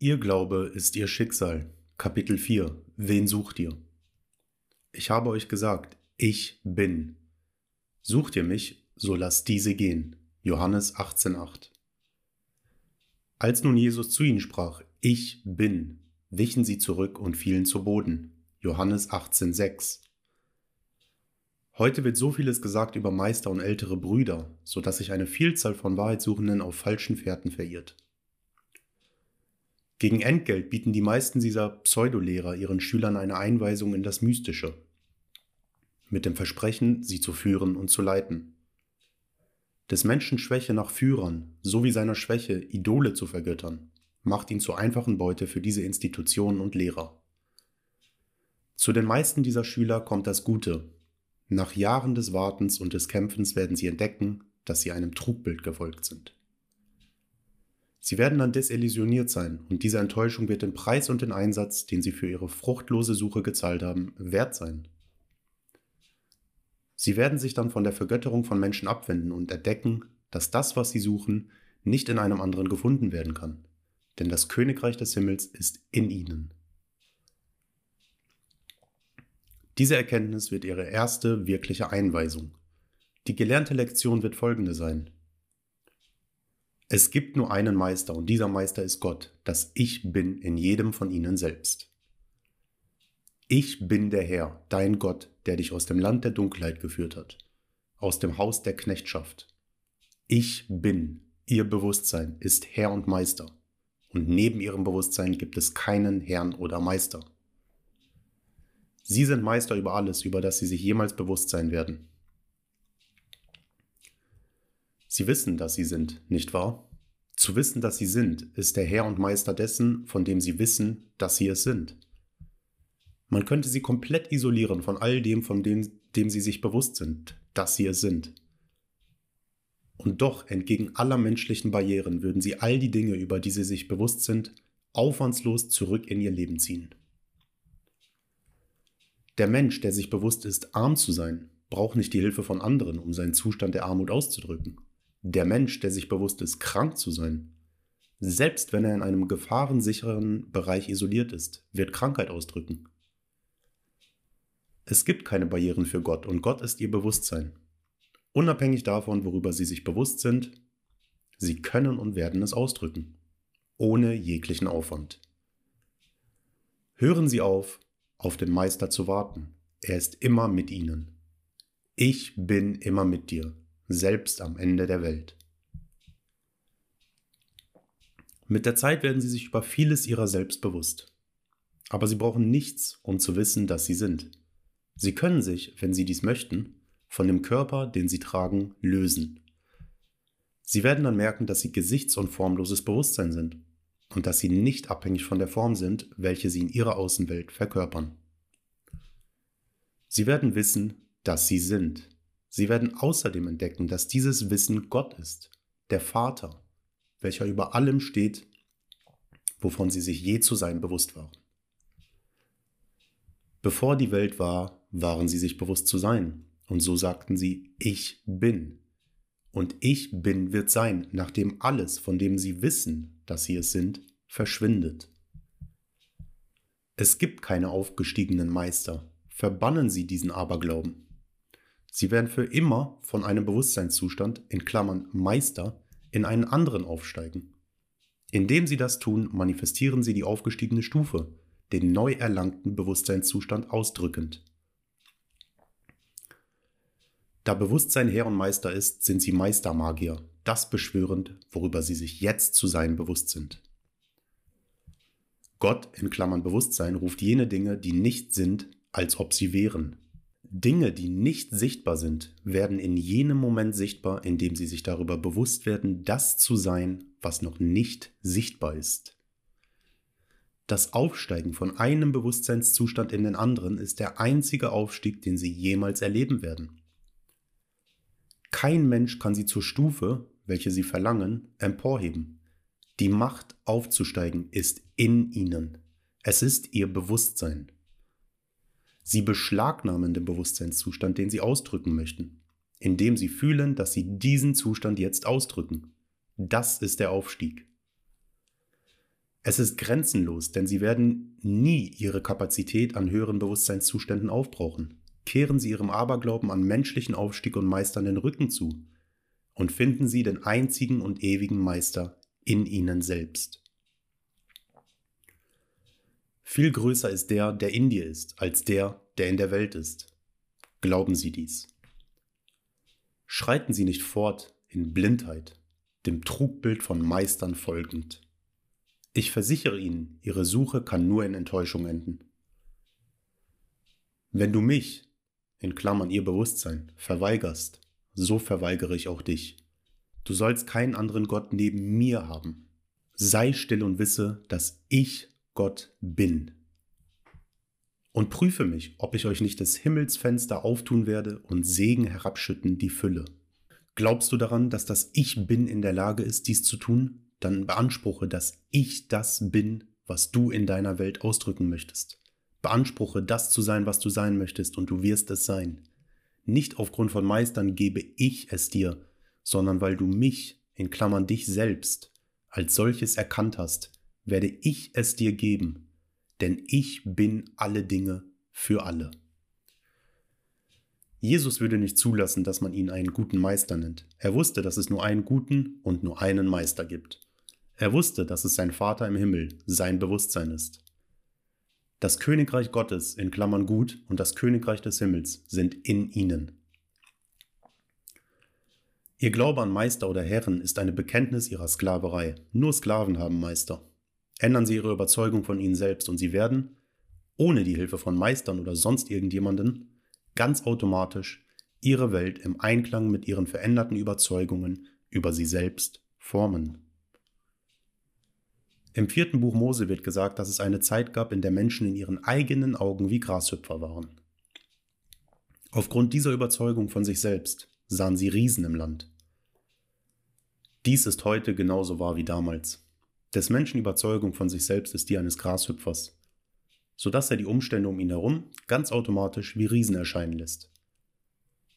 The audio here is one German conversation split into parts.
Ihr Glaube ist ihr Schicksal. Kapitel 4. Wen sucht ihr? Ich habe euch gesagt, ich bin. Sucht ihr mich, so lasst diese gehen. Johannes 18,8. Als nun Jesus zu ihnen sprach, ich bin, wichen sie zurück und fielen zu Boden. Johannes 18,6. Heute wird so vieles gesagt über Meister und ältere Brüder, so dass sich eine Vielzahl von Wahrheitssuchenden auf falschen Fährten verirrt. Gegen Entgelt bieten die meisten dieser Pseudolehrer ihren Schülern eine Einweisung in das Mystische, mit dem Versprechen, sie zu führen und zu leiten. Des Menschen Schwäche nach Führern sowie seiner Schwäche, Idole zu vergöttern, macht ihn zur einfachen Beute für diese Institutionen und Lehrer. Zu den meisten dieser Schüler kommt das Gute. Nach Jahren des Wartens und des Kämpfens werden sie entdecken, dass sie einem Trugbild gefolgt sind. Sie werden dann desillusioniert sein und diese Enttäuschung wird den Preis und den Einsatz, den sie für ihre fruchtlose Suche gezahlt haben, wert sein. Sie werden sich dann von der Vergötterung von Menschen abwenden und entdecken, dass das, was sie suchen, nicht in einem anderen gefunden werden kann, denn das Königreich des Himmels ist in ihnen. Diese Erkenntnis wird ihre erste wirkliche Einweisung. Die gelernte Lektion wird folgende sein. Es gibt nur einen Meister und dieser Meister ist Gott, das Ich bin in jedem von ihnen selbst. Ich bin der Herr, dein Gott, der dich aus dem Land der Dunkelheit geführt hat, aus dem Haus der Knechtschaft. Ich bin, ihr Bewusstsein ist Herr und Meister, und neben ihrem Bewusstsein gibt es keinen Herrn oder Meister. Sie sind Meister über alles, über das sie sich jemals bewusst sein werden. Sie wissen, dass sie sind, nicht wahr? Zu wissen, dass sie sind, ist der Herr und Meister dessen, von dem sie wissen, dass sie es sind. Man könnte sie komplett isolieren von all dem, von dem, dem sie sich bewusst sind, dass sie es sind. Und doch, entgegen aller menschlichen Barrieren, würden sie all die Dinge, über die sie sich bewusst sind, aufwandslos zurück in ihr Leben ziehen. Der Mensch, der sich bewusst ist, arm zu sein, braucht nicht die Hilfe von anderen, um seinen Zustand der Armut auszudrücken der Mensch, der sich bewusst ist, krank zu sein, selbst wenn er in einem gefahrensicheren Bereich isoliert ist, wird Krankheit ausdrücken. Es gibt keine Barrieren für Gott und Gott ist ihr Bewusstsein. Unabhängig davon, worüber sie sich bewusst sind, sie können und werden es ausdrücken, ohne jeglichen Aufwand. Hören Sie auf, auf den Meister zu warten. Er ist immer mit Ihnen. Ich bin immer mit dir selbst am Ende der Welt. Mit der Zeit werden sie sich über vieles ihrer selbst bewusst. Aber sie brauchen nichts, um zu wissen, dass sie sind. Sie können sich, wenn sie dies möchten, von dem Körper, den sie tragen, lösen. Sie werden dann merken, dass sie gesichts- und formloses Bewusstsein sind und dass sie nicht abhängig von der Form sind, welche sie in ihrer Außenwelt verkörpern. Sie werden wissen, dass sie sind, Sie werden außerdem entdecken, dass dieses Wissen Gott ist, der Vater, welcher über allem steht, wovon sie sich je zu sein bewusst waren. Bevor die Welt war, waren sie sich bewusst zu sein, und so sagten sie, ich bin. Und ich bin wird sein, nachdem alles, von dem sie wissen, dass sie es sind, verschwindet. Es gibt keine aufgestiegenen Meister. Verbannen Sie diesen Aberglauben. Sie werden für immer von einem Bewusstseinszustand in Klammern Meister in einen anderen aufsteigen. Indem sie das tun, manifestieren sie die aufgestiegene Stufe, den neu erlangten Bewusstseinszustand ausdrückend. Da Bewusstsein Herr und Meister ist, sind sie Meistermagier, das beschwörend, worüber sie sich jetzt zu sein bewusst sind. Gott in Klammern Bewusstsein ruft jene Dinge, die nicht sind, als ob sie wären, Dinge, die nicht sichtbar sind, werden in jenem Moment sichtbar, in dem sie sich darüber bewusst werden, das zu sein, was noch nicht sichtbar ist. Das Aufsteigen von einem Bewusstseinszustand in den anderen ist der einzige Aufstieg, den sie jemals erleben werden. Kein Mensch kann sie zur Stufe, welche sie verlangen, emporheben. Die Macht aufzusteigen ist in ihnen. Es ist ihr Bewusstsein. Sie beschlagnahmen den Bewusstseinszustand, den sie ausdrücken möchten, indem sie fühlen, dass sie diesen Zustand jetzt ausdrücken. Das ist der Aufstieg. Es ist grenzenlos, denn sie werden nie ihre Kapazität an höheren Bewusstseinszuständen aufbrauchen. Kehren sie ihrem Aberglauben an menschlichen Aufstieg und Meistern den Rücken zu und finden sie den einzigen und ewigen Meister in ihnen selbst. Viel größer ist der, der in dir ist, als der, der in der Welt ist. Glauben Sie dies. Schreiten Sie nicht fort in Blindheit, dem Trugbild von Meistern folgend. Ich versichere Ihnen, Ihre Suche kann nur in Enttäuschung enden. Wenn du mich, in Klammern Ihr Bewusstsein, verweigerst, so verweigere ich auch dich. Du sollst keinen anderen Gott neben mir haben. Sei still und wisse, dass ich Gott bin. Und prüfe mich, ob ich euch nicht des Himmelsfenster auftun werde und Segen herabschütten die Fülle. Glaubst du daran, dass das Ich bin in der Lage ist, dies zu tun? Dann beanspruche, dass ich das bin, was du in deiner Welt ausdrücken möchtest. Beanspruche, das zu sein, was du sein möchtest, und du wirst es sein. Nicht aufgrund von Meistern gebe ich es dir, sondern weil du mich, in Klammern dich selbst, als solches erkannt hast, werde ich es dir geben, denn ich bin alle Dinge für alle. Jesus würde nicht zulassen, dass man ihn einen guten Meister nennt. Er wusste, dass es nur einen guten und nur einen Meister gibt. Er wusste, dass es sein Vater im Himmel, sein Bewusstsein ist. Das Königreich Gottes in Klammern gut und das Königreich des Himmels sind in ihnen. Ihr Glaube an Meister oder Herren ist eine Bekenntnis ihrer Sklaverei. Nur Sklaven haben Meister. Ändern Sie Ihre Überzeugung von Ihnen selbst und Sie werden, ohne die Hilfe von Meistern oder sonst irgendjemanden, ganz automatisch Ihre Welt im Einklang mit Ihren veränderten Überzeugungen über Sie selbst formen. Im vierten Buch Mose wird gesagt, dass es eine Zeit gab, in der Menschen in ihren eigenen Augen wie Grashüpfer waren. Aufgrund dieser Überzeugung von sich selbst sahen sie Riesen im Land. Dies ist heute genauso wahr wie damals. Des Menschen Überzeugung von sich selbst ist die eines Grashüpfers, so dass er die Umstände um ihn herum ganz automatisch wie Riesen erscheinen lässt.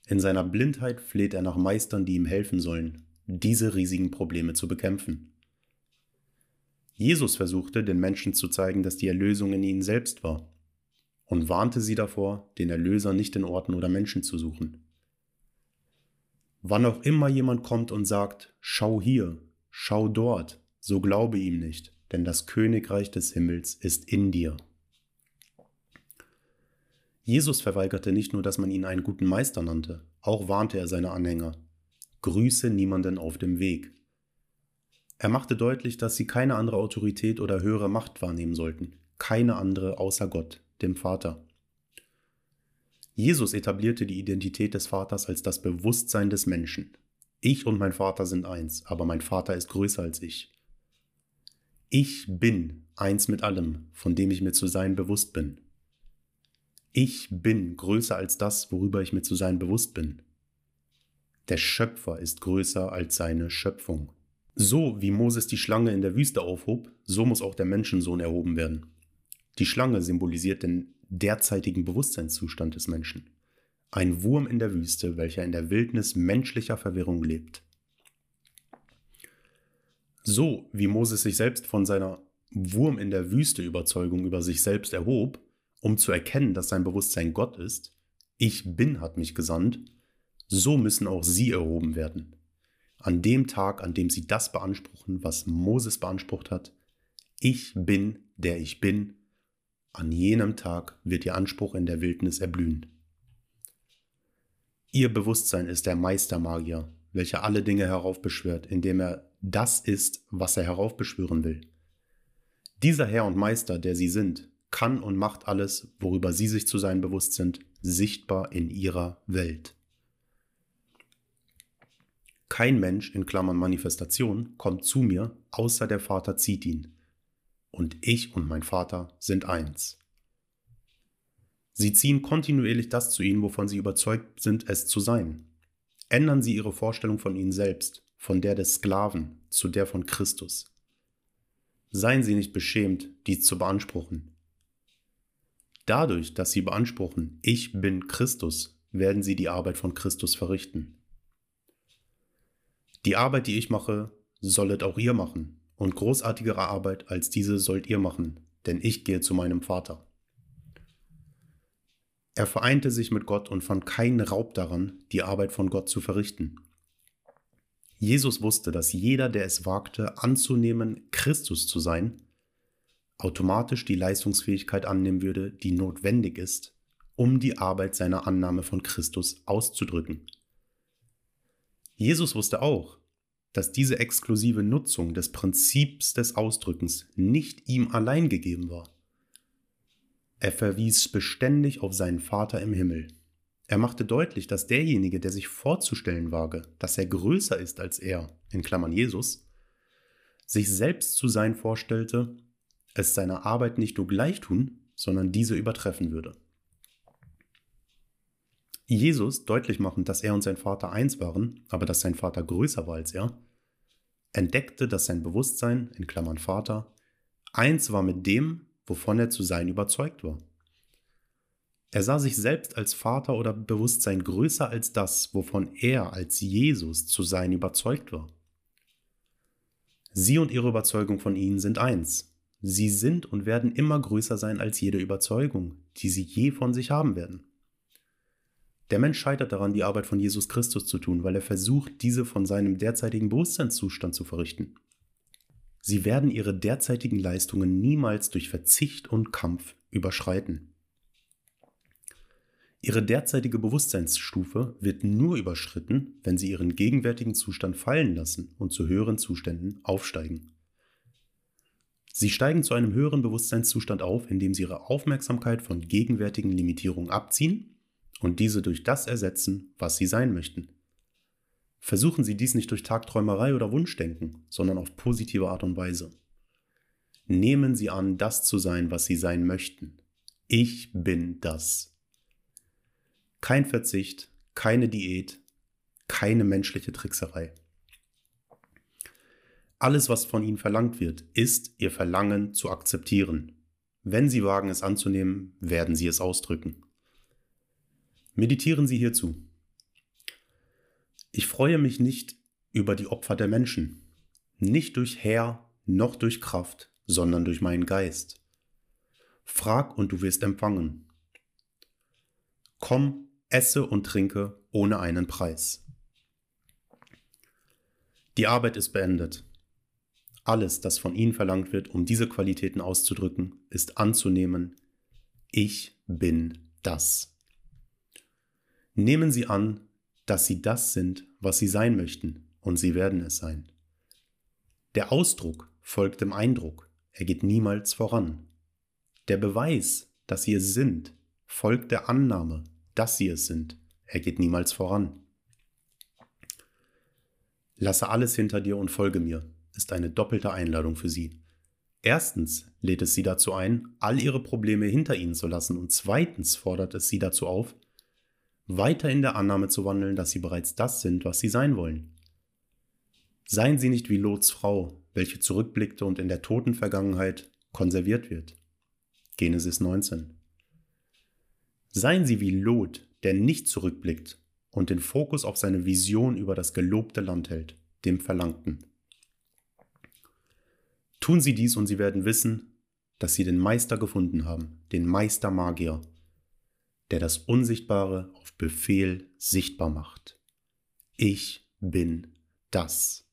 In seiner Blindheit fleht er nach Meistern, die ihm helfen sollen, diese riesigen Probleme zu bekämpfen. Jesus versuchte, den Menschen zu zeigen, dass die Erlösung in ihnen selbst war und warnte sie davor, den Erlöser nicht in Orten oder Menschen zu suchen. Wann auch immer jemand kommt und sagt, schau hier, schau dort, so glaube ihm nicht, denn das Königreich des Himmels ist in dir. Jesus verweigerte nicht nur, dass man ihn einen guten Meister nannte, auch warnte er seine Anhänger. Grüße niemanden auf dem Weg. Er machte deutlich, dass sie keine andere Autorität oder höhere Macht wahrnehmen sollten, keine andere außer Gott, dem Vater. Jesus etablierte die Identität des Vaters als das Bewusstsein des Menschen. Ich und mein Vater sind eins, aber mein Vater ist größer als ich. Ich bin eins mit allem, von dem ich mir zu sein bewusst bin. Ich bin größer als das, worüber ich mir zu sein bewusst bin. Der Schöpfer ist größer als seine Schöpfung. So wie Moses die Schlange in der Wüste aufhob, so muss auch der Menschensohn erhoben werden. Die Schlange symbolisiert den derzeitigen Bewusstseinszustand des Menschen. Ein Wurm in der Wüste, welcher in der Wildnis menschlicher Verwirrung lebt. So wie Moses sich selbst von seiner Wurm in der Wüste Überzeugung über sich selbst erhob, um zu erkennen, dass sein Bewusstsein Gott ist, ich bin hat mich gesandt, so müssen auch sie erhoben werden. An dem Tag, an dem sie das beanspruchen, was Moses beansprucht hat, ich bin, der ich bin, an jenem Tag wird ihr Anspruch in der Wildnis erblühen. Ihr Bewusstsein ist der Meistermagier, welcher alle Dinge heraufbeschwört, indem er das ist, was er heraufbeschwören will. Dieser Herr und Meister, der sie sind, kann und macht alles, worüber sie sich zu sein bewusst sind, sichtbar in ihrer Welt. Kein Mensch in Klammern Manifestation kommt zu mir, außer der Vater zieht ihn. Und ich und mein Vater sind eins. Sie ziehen kontinuierlich das zu ihnen, wovon sie überzeugt sind, es zu sein. Ändern sie ihre Vorstellung von ihnen selbst, von der des Sklaven zu der von Christus. Seien Sie nicht beschämt, dies zu beanspruchen. Dadurch, dass Sie beanspruchen, ich bin Christus, werden Sie die Arbeit von Christus verrichten. Die Arbeit, die ich mache, sollet auch ihr machen, und großartigere Arbeit als diese sollt ihr machen, denn ich gehe zu meinem Vater. Er vereinte sich mit Gott und fand keinen Raub daran, die Arbeit von Gott zu verrichten. Jesus wusste, dass jeder, der es wagte, anzunehmen, Christus zu sein, automatisch die Leistungsfähigkeit annehmen würde, die notwendig ist, um die Arbeit seiner Annahme von Christus auszudrücken. Jesus wusste auch, dass diese exklusive Nutzung des Prinzips des Ausdrückens nicht ihm allein gegeben war. Er verwies beständig auf seinen Vater im Himmel. Er machte deutlich, dass derjenige, der sich vorzustellen wage, dass er größer ist als er, in Klammern Jesus, sich selbst zu sein vorstellte, es seiner Arbeit nicht nur gleich tun, sondern diese übertreffen würde. Jesus, deutlich machend, dass er und sein Vater eins waren, aber dass sein Vater größer war als er, entdeckte, dass sein Bewusstsein, in Klammern Vater, eins war mit dem, wovon er zu sein überzeugt war. Er sah sich selbst als Vater oder Bewusstsein größer als das, wovon er als Jesus zu sein überzeugt war. Sie und ihre Überzeugung von ihnen sind eins. Sie sind und werden immer größer sein als jede Überzeugung, die sie je von sich haben werden. Der Mensch scheitert daran, die Arbeit von Jesus Christus zu tun, weil er versucht, diese von seinem derzeitigen Bewusstseinszustand zu verrichten. Sie werden ihre derzeitigen Leistungen niemals durch Verzicht und Kampf überschreiten. Ihre derzeitige Bewusstseinsstufe wird nur überschritten, wenn sie ihren gegenwärtigen Zustand fallen lassen und zu höheren Zuständen aufsteigen. Sie steigen zu einem höheren Bewusstseinszustand auf, indem sie ihre Aufmerksamkeit von gegenwärtigen Limitierungen abziehen und diese durch das ersetzen, was sie sein möchten. Versuchen Sie dies nicht durch Tagträumerei oder Wunschdenken, sondern auf positive Art und Weise. Nehmen Sie an, das zu sein, was Sie sein möchten. Ich bin das. Kein Verzicht, keine Diät, keine menschliche Trickserei. Alles, was von Ihnen verlangt wird, ist Ihr Verlangen zu akzeptieren. Wenn Sie wagen, es anzunehmen, werden Sie es ausdrücken. Meditieren Sie hierzu. Ich freue mich nicht über die Opfer der Menschen, nicht durch Herr noch durch Kraft, sondern durch meinen Geist. Frag und du wirst empfangen. Komm, esse und trinke ohne einen Preis. Die Arbeit ist beendet. Alles, das von Ihnen verlangt wird, um diese Qualitäten auszudrücken, ist anzunehmen, ich bin das. Nehmen Sie an, dass Sie das sind, was Sie sein möchten, und Sie werden es sein. Der Ausdruck folgt dem Eindruck, er geht niemals voran. Der Beweis, dass Sie es sind, folgt der Annahme, dass Sie es sind, er geht niemals voran. Lasse alles hinter dir und folge mir, ist eine doppelte Einladung für Sie. Erstens lädt es Sie dazu ein, all Ihre Probleme hinter Ihnen zu lassen und zweitens fordert es Sie dazu auf, weiter in der Annahme zu wandeln, dass sie bereits das sind, was sie sein wollen. Seien sie nicht wie Lots Frau, welche zurückblickte und in der toten Vergangenheit konserviert wird. Genesis 19. Seien sie wie Lot, der nicht zurückblickt und den Fokus auf seine Vision über das gelobte Land hält, dem Verlangten. Tun sie dies und sie werden wissen, dass sie den Meister gefunden haben, den Meistermagier, der das Unsichtbare auf Befehl sichtbar macht. Ich bin das.